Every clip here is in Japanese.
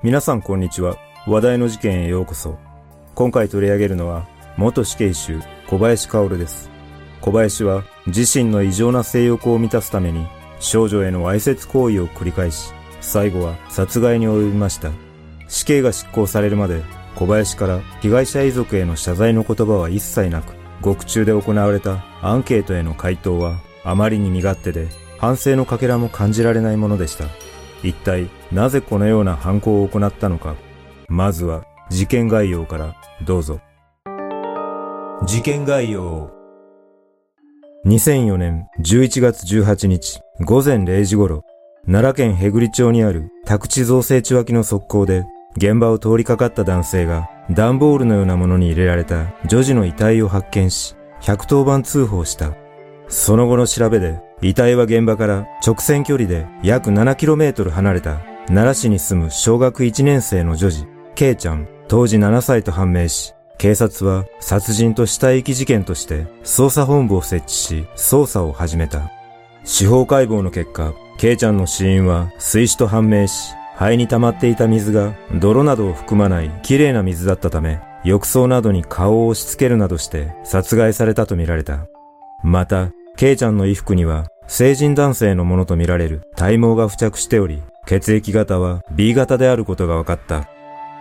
皆さんこんにちは。話題の事件へようこそ。今回取り上げるのは、元死刑囚小林薫です。小林は自身の異常な性欲を満たすために少女へのわいせつ行為を繰り返し、最後は殺害に及びました。死刑が執行されるまで小林から被害者遺族への謝罪の言葉は一切なく、獄中で行われたアンケートへの回答はあまりに身勝手で反省のかけらも感じられないものでした。一体なぜこのような犯行を行ったのか。まずは事件概要からどうぞ。事件概要2004年11月18日午前0時頃、奈良県平栗町にある宅地造成地脇の側溝で現場を通りかかった男性が段ボールのようなものに入れられた女児の遺体を発見し、110番通報した。その後の調べで、遺体は現場から直線距離で約 7km 離れた奈良市に住む小学1年生の女児、K ちゃん、当時7歳と判明し、警察は殺人と死体遺棄事件として捜査本部を設置し捜査を始めた。司法解剖の結果、K ちゃんの死因は水死と判明し、肺に溜まっていた水が泥などを含まない綺麗な水だったため、浴槽などに顔を押し付けるなどして殺害されたとみられた。また、ケイちゃんの衣服には成人男性のものとみられる体毛が付着しており、血液型は B 型であることが分かった。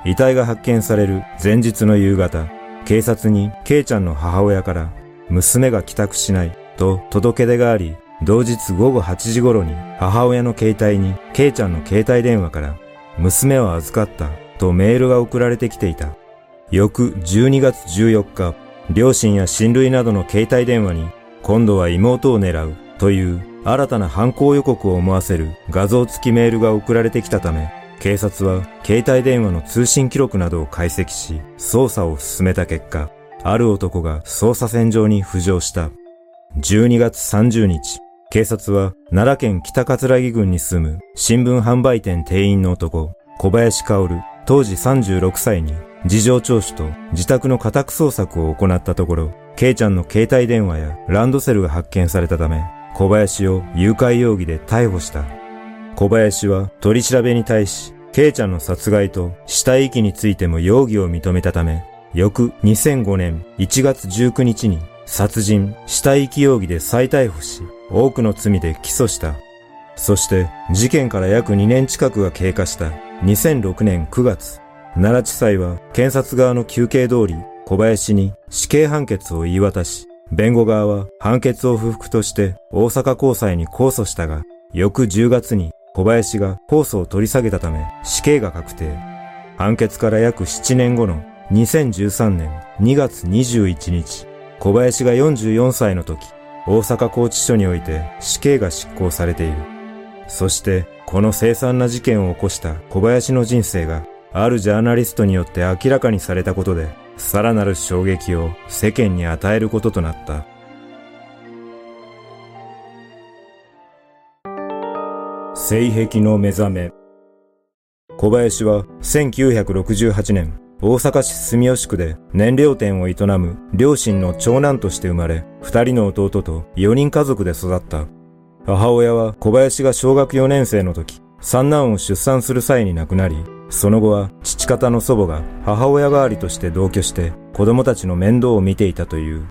遺体が発見される前日の夕方、警察にケイちゃんの母親から娘が帰宅しないと届け出があり、同日午後8時頃に母親の携帯にケイちゃんの携帯電話から娘を預かったとメールが送られてきていた。翌12月14日、両親や親類などの携帯電話に今度は妹を狙うという新たな犯行予告を思わせる画像付きメールが送られてきたため、警察は携帯電話の通信記録などを解析し、捜査を進めた結果、ある男が捜査線上に浮上した。12月30日、警察は奈良県北葛城郡に住む新聞販売店店員の男、小林薫、当時36歳に事情聴取と自宅の家宅捜索を行ったところ、ケイちゃんの携帯電話やランドセルが発見されたため、小林を誘拐容疑で逮捕した。小林は取り調べに対し、ケイちゃんの殺害と死体遺棄についても容疑を認めたため、翌2005年1月19日に殺人、死体遺棄容疑で再逮捕し、多くの罪で起訴した。そして事件から約2年近くが経過した2006年9月、奈良地裁は検察側の休憩通り小林に死刑判決を言い渡し、弁護側は判決を不服として大阪高裁に控訴したが、翌10月に小林が控訴を取り下げたため死刑が確定。判決から約7年後の2013年2月21日、小林が44歳の時、大阪拘置所において死刑が執行されている。そして、この凄惨な事件を起こした小林の人生が、あるジャーナリストによって明らかにされたことで、さらなる衝撃を世間に与えることとなった。性癖の目覚め。小林は1968年、大阪市住吉区で燃料店を営む両親の長男として生まれ、二人の弟と四人家族で育った。母親は小林が小学4年生の時、三男を出産する際に亡くなり、その後は父方の祖母が母親代わりとして同居して子供たちの面倒を見ていたという。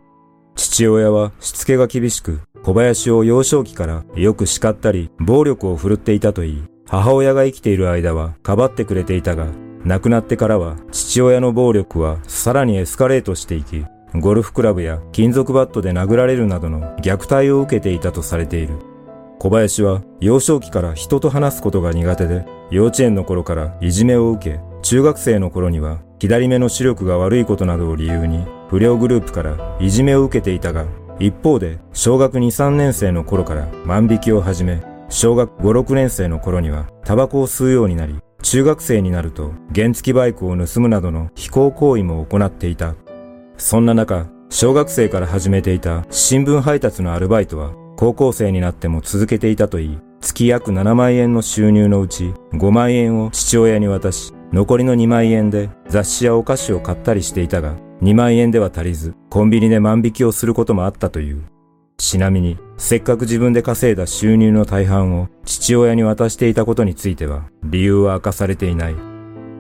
父親はしつけが厳しく、小林を幼少期からよく叱ったり暴力を振るっていたといい、母親が生きている間はかばってくれていたが、亡くなってからは父親の暴力はさらにエスカレートしていき、ゴルフクラブや金属バットで殴られるなどの虐待を受けていたとされている。小林は幼少期から人と話すことが苦手で、幼稚園の頃からいじめを受け、中学生の頃には左目の視力が悪いことなどを理由に不良グループからいじめを受けていたが、一方で小学2、3年生の頃から万引きを始め、小学5、6年生の頃にはタバコを吸うようになり、中学生になると原付バイクを盗むなどの非行行為も行っていた。そんな中、小学生から始めていた新聞配達のアルバイトは高校生になっても続けていたといい、月約7万円の収入のうち5万円を父親に渡し、残りの2万円で雑誌やお菓子を買ったりしていたが、2万円では足りず、コンビニで万引きをすることもあったという。ちなみに、せっかく自分で稼いだ収入の大半を父親に渡していたことについては、理由は明かされていない。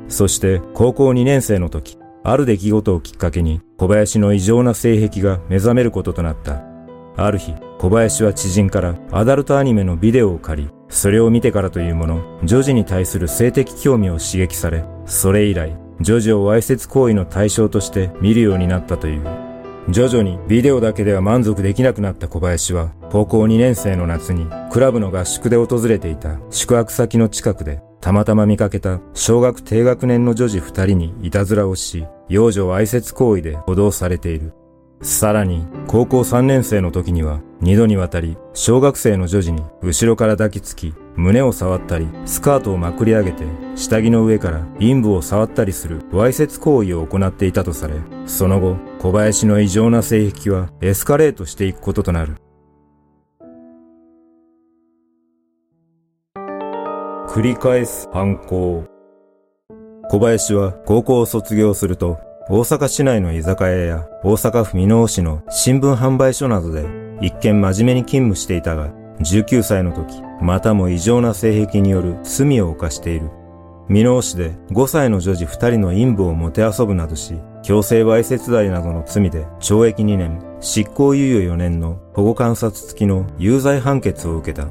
そして高校2年生の時、ある出来事をきっかけに小林の異常な性癖が目覚めることとなった。ある日、小林は知人からアダルトアニメのビデオを借り、それを見てからというもの、女児に対する性的興味を刺激され、それ以来、女児をわいせつ行為の対象として見るようになったという。徐々にビデオだけでは満足できなくなった小林は、高校2年生の夏にクラブの合宿で訪れていた宿泊先の近くでたまたま見かけた小学低学年の女児二人にいたずらをし、幼女わいせつ行為で補導されている。さらに、高校3年生の時には、二度にわたり、小学生の女児に後ろから抱きつき、胸を触ったり、スカートをまくり上げて、下着の上から陰部を触ったりする、わいせつ行為を行っていたとされ、その後、小林の異常な性癖はエスカレートしていくこととなる。繰り返す犯行。小林は高校を卒業すると、大阪市内の居酒屋や大阪府箕面市の新聞販売所などで一見真面目に勤務していたが、19歳の時、またも異常な性癖による罪を犯している。箕面市で5歳の女児2人の陰部をもてあそぶなどし、強制わいせつ罪などの罪で懲役2年、執行猶予4年の保護観察付きの有罪判決を受けた。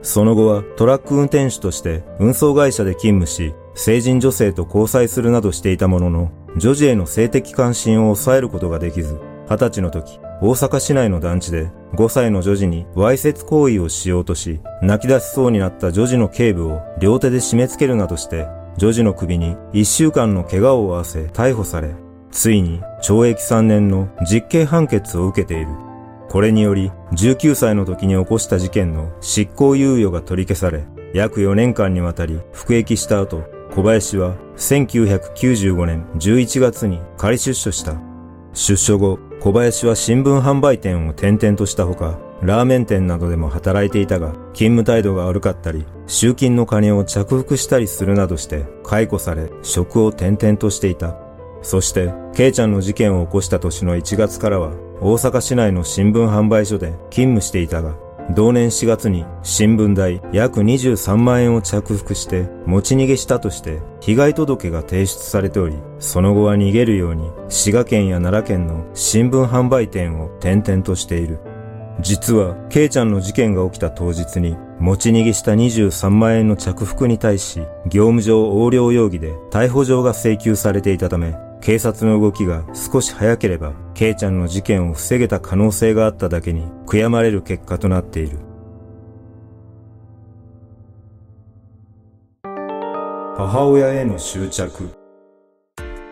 その後はトラック運転手として運送会社で勤務し、成人女性と交際するなどしていたものの、女児への性的関心を抑えることができず、二十歳の時、大阪市内の団地で5歳の女児にわいせつ行為をしようとし、泣き出しそうになった女児の頸部を両手で締め付けるなどして、女児の首に1週間の怪我を負わせ逮捕され、ついに懲役3年の実刑判決を受けている。これにより、19歳の時に起こした事件の執行猶予が取り消され、約4年間にわたり服役した後、小林は1995年11月に仮出所した。出所後、小林は新聞販売店を転々としたほか、ラーメン店などでも働いていたが、勤務態度が悪かったり、集金の金を着服したりするなどして、解雇され、職を転々としていた。そして、ケイちゃんの事件を起こした年の1月からは、大阪市内の新聞販売所で勤務していたが、同年4月に新聞代約23万円を着服して持ち逃げしたとして被害届が提出されており、その後は逃げるように滋賀県や奈良県の新聞販売店を転々としている。実は、ケイちゃんの事件が起きた当日に持ち逃げした23万円の着服に対し業務上横領容疑で逮捕状が請求されていたため、警察の動きが少し早ければ、ケイちゃんの事件を防げた可能性があっただけに悔やまれる結果となっている。母親への執着。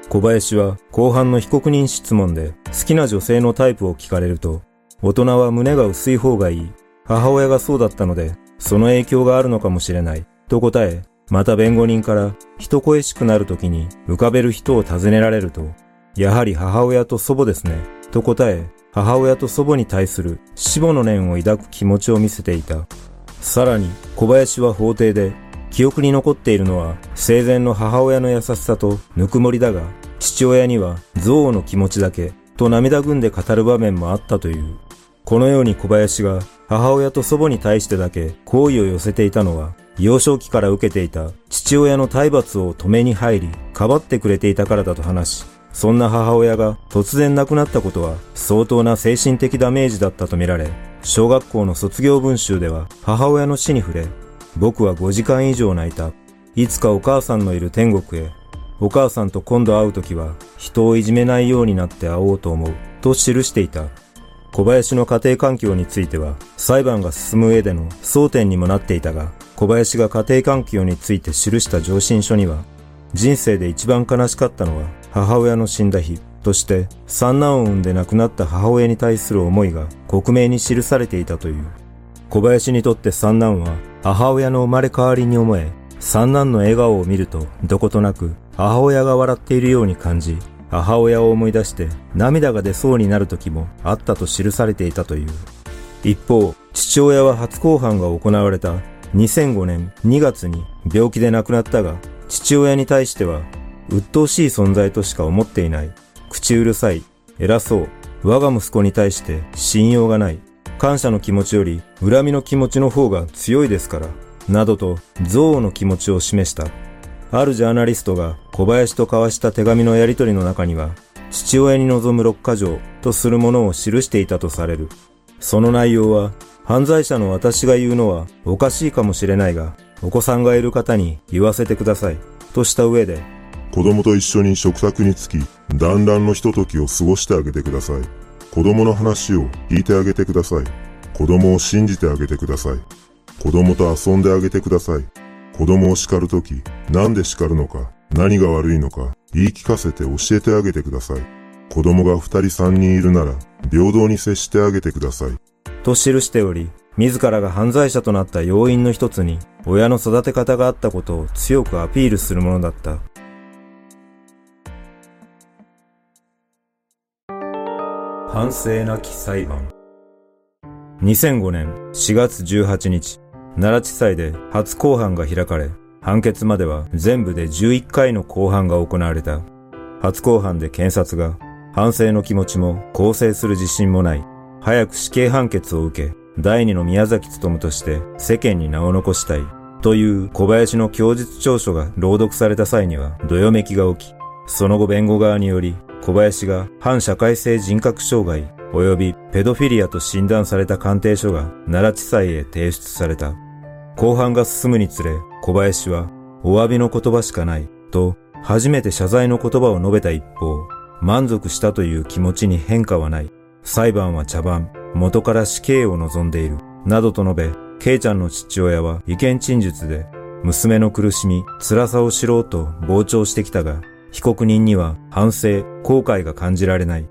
小林は後半の被告人質問で好きな女性のタイプを聞かれると、大人は胸が薄い方がいい。母親がそうだったので、その影響があるのかもしれない。と答え、また弁護人から人恋しくなる時に浮かべる人を尋ねられると、やはり母親と祖母ですね、と答え、母親と祖母に対する死母の念を抱く気持ちを見せていた。さらに、小林は法廷で、記憶に残っているのは生前の母親の優しさとぬくもりだが、父親には憎悪の気持ちだけ、と涙ぐんで語る場面もあったという。このように小林が母親と祖母に対してだけ好意を寄せていたのは、幼少期から受けていた父親の体罰を止めに入り、かばってくれていたからだと話し、そんな母親が突然亡くなったことは相当な精神的ダメージだったとみられ、小学校の卒業文集では母親の死に触れ、僕は5時間以上泣いた。いつかお母さんのいる天国へ。お母さんと今度会う時は人をいじめないようになって会おうと思う。と記していた。小林の家庭環境については裁判が進む上での争点にもなっていたが、小林が家庭環境について記した上申書には、人生で一番悲しかったのは母親の死んだ日として三男を産んで亡くなった母親に対する思いが克明に記されていたという。小林にとって三男は母親の生まれ変わりに思え、三男の笑顔を見るとどことなく母親が笑っているように感じ、母親を思い出して涙が出そうになる時もあったと記されていたという。一方、父親は初公判が行われた2005年2月に病気で亡くなったが、父親に対しては、鬱陶しい存在としか思っていない。口うるさい。偉そう。我が息子に対して信用がない。感謝の気持ちより恨みの気持ちの方が強いですから。などと憎悪の気持ちを示した。あるジャーナリストが小林と交わした手紙のやり取りの中には、父親に望む六ヶ条とするものを記していたとされる。その内容は、犯罪者の私が言うのはおかしいかもしれないが、お子さんがいる方に言わせてください。とした上で、子供と一緒に食卓につき、団らんのひとときを過ごしてあげてください。子供の話を聞いてあげてください。子供を信じてあげてください。子供と遊んであげてください。子供を叱るとき、なんで叱るのか、何が悪いのか、言い聞かせて教えてあげてください。子供が二人三人いるなら、平等に接してあげてください。と記しており、自らが犯罪者となった要因の一つに、親の育て方があったことを強くアピールするものだった。反省なき裁判。2005年4月18日、奈良地裁で初公判が開かれ、判決までは全部で11回の公判が行われた。初公判で検察が、反省の気持ちも構成する自信もない。早く死刑判決を受け、第二の宮崎勤として世間に名を残したい。という小林の供述調書が朗読された際には、どよめきが起き、その後弁護側により、小林が反社会性人格障害及びペドフィリアと診断された鑑定書が奈良地裁へ提出された。後半が進むにつれ、小林は、お詫びの言葉しかない、と、初めて謝罪の言葉を述べた一方、満足したという気持ちに変化はない。裁判は茶番、元から死刑を望んでいる、などと述べ、ケイちゃんの父親は意見陳述で、娘の苦しみ、辛さを知ろうと傍聴してきたが、被告人には反省、後悔が感じられない。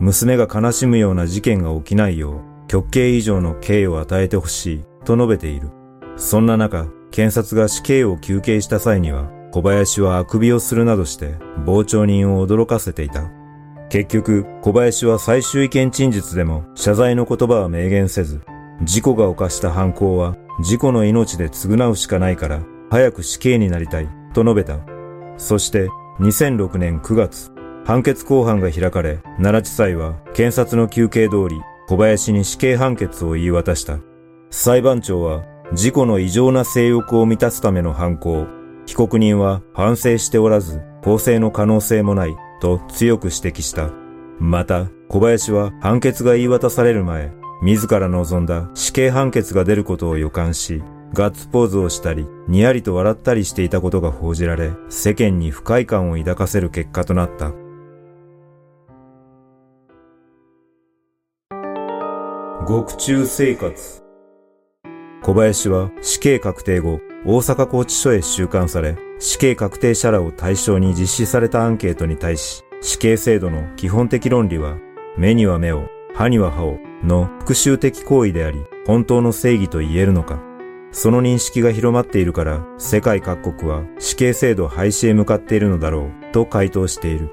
娘が悲しむような事件が起きないよう、極刑以上の刑を与えてほしい、と述べている。そんな中、検察が死刑を求刑した際には、小林はあくびをするなどして、傍聴人を驚かせていた。結局、小林は最終意見陳述でも謝罪の言葉は明言せず、事故が犯した犯行は事故の命で償うしかないから早く死刑になりたいと述べた。そして2006年9月、判決公判が開かれ、奈良地裁は検察の求刑通り小林に死刑判決を言い渡した。裁判長は事故の異常な性欲を満たすための犯行、被告人は反省しておらず、公正の可能性もないと強く指摘した。また、小林は判決が言い渡される前、自ら望んだ死刑判決が出ることを予感し、ガッツポーズをしたり、にやりと笑ったりしていたことが報じられ、世間に不快感を抱かせる結果となった。獄中生活小林は死刑確定後、大阪拘置所へ収監され、死刑確定者らを対象に実施されたアンケートに対し、死刑制度の基本的論理は、目には目を、歯には歯を、の復讐的行為であり、本当の正義と言えるのか。その認識が広まっているから、世界各国は死刑制度廃止へ向かっているのだろう、と回答している。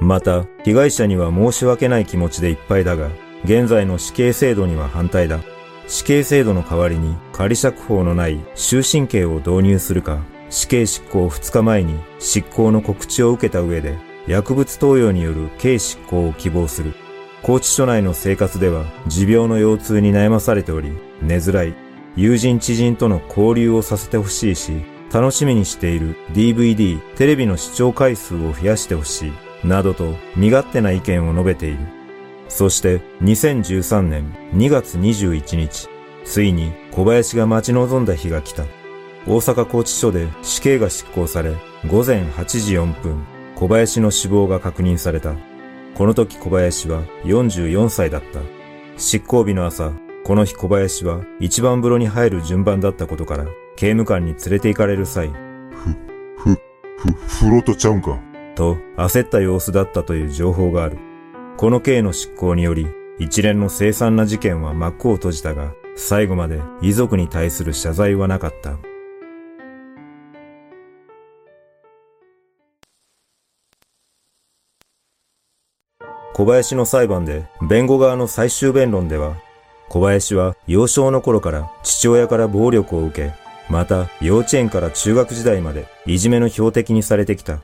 また、被害者には申し訳ない気持ちでいっぱいだが、現在の死刑制度には反対だ。死刑制度の代わりに仮釈放のない終身刑を導入するか、死刑執行2日前に執行の告知を受けた上で、薬物投与による刑執行を希望する。拘置所内の生活では持病の腰痛に悩まされており、寝づらい。友人知人との交流をさせてほしいし、楽しみにしている DVD、テレビの視聴回数を増やしてほしい。などと身勝手な意見を述べている。そして2013年2月21日、ついに小林が待ち望んだ日が来た。大阪拘置所で死刑が執行され、午前8時4分、小林の死亡が確認された。この時小林は44歳だった。執行日の朝、この日小林は一番風呂に入る順番だったことから、刑務官に連れて行かれる際、ふ、ふ、ふ、風呂とちゃうんか？と焦った様子だったという情報がある。この刑の執行により、一連の凄惨な事件は幕を閉じたが、最後まで遺族に対する謝罪はなかった。小林の裁判で弁護側の最終弁論では、小林は幼少の頃から父親から暴力を受け、また幼稚園から中学時代までいじめの標的にされてきた。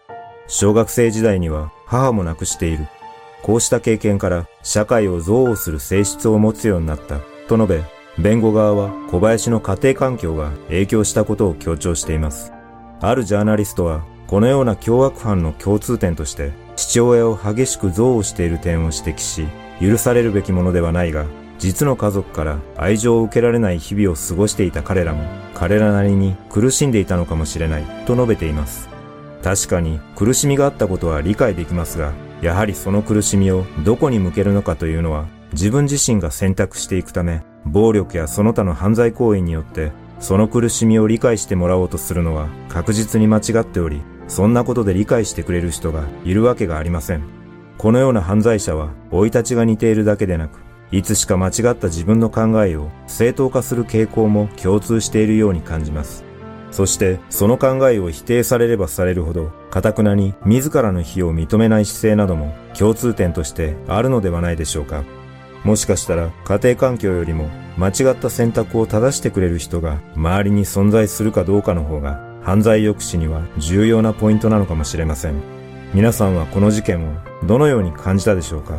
小学生時代には母も亡くしている。こうした経験から社会を憎悪する性質を持つようになった。と述べ、弁護側は小林の家庭環境が影響したことを強調しています。あるジャーナリストは、このような凶悪犯の共通点として、父親を激しく憎悪している点を指摘し、許されるべきものではないが、実の家族から愛情を受けられない日々を過ごしていた彼らも、彼らなりに苦しんでいたのかもしれない、と述べています。確かに苦しみがあったことは理解できますが、やはりその苦しみをどこに向けるのかというのは自分自身が選択していくため、暴力やその他の犯罪行為によってその苦しみを理解してもらおうとするのは確実に間違っており、そんなことで理解してくれる人がいるわけがありません。このような犯罪者は生い立ちが似ているだけでなく、いつしか間違った自分の考えを正当化する傾向も共通しているように感じます。そしてその考えを否定されればされるほど、堅くなに自らの非を認めない姿勢なども共通点としてあるのではないでしょうか。もしかしたら家庭環境よりも間違った選択を正してくれる人が周りに存在するかどうかの方が犯罪抑止には重要なポイントなのかもしれません。皆さんはこの事件をどのように感じたでしょうか？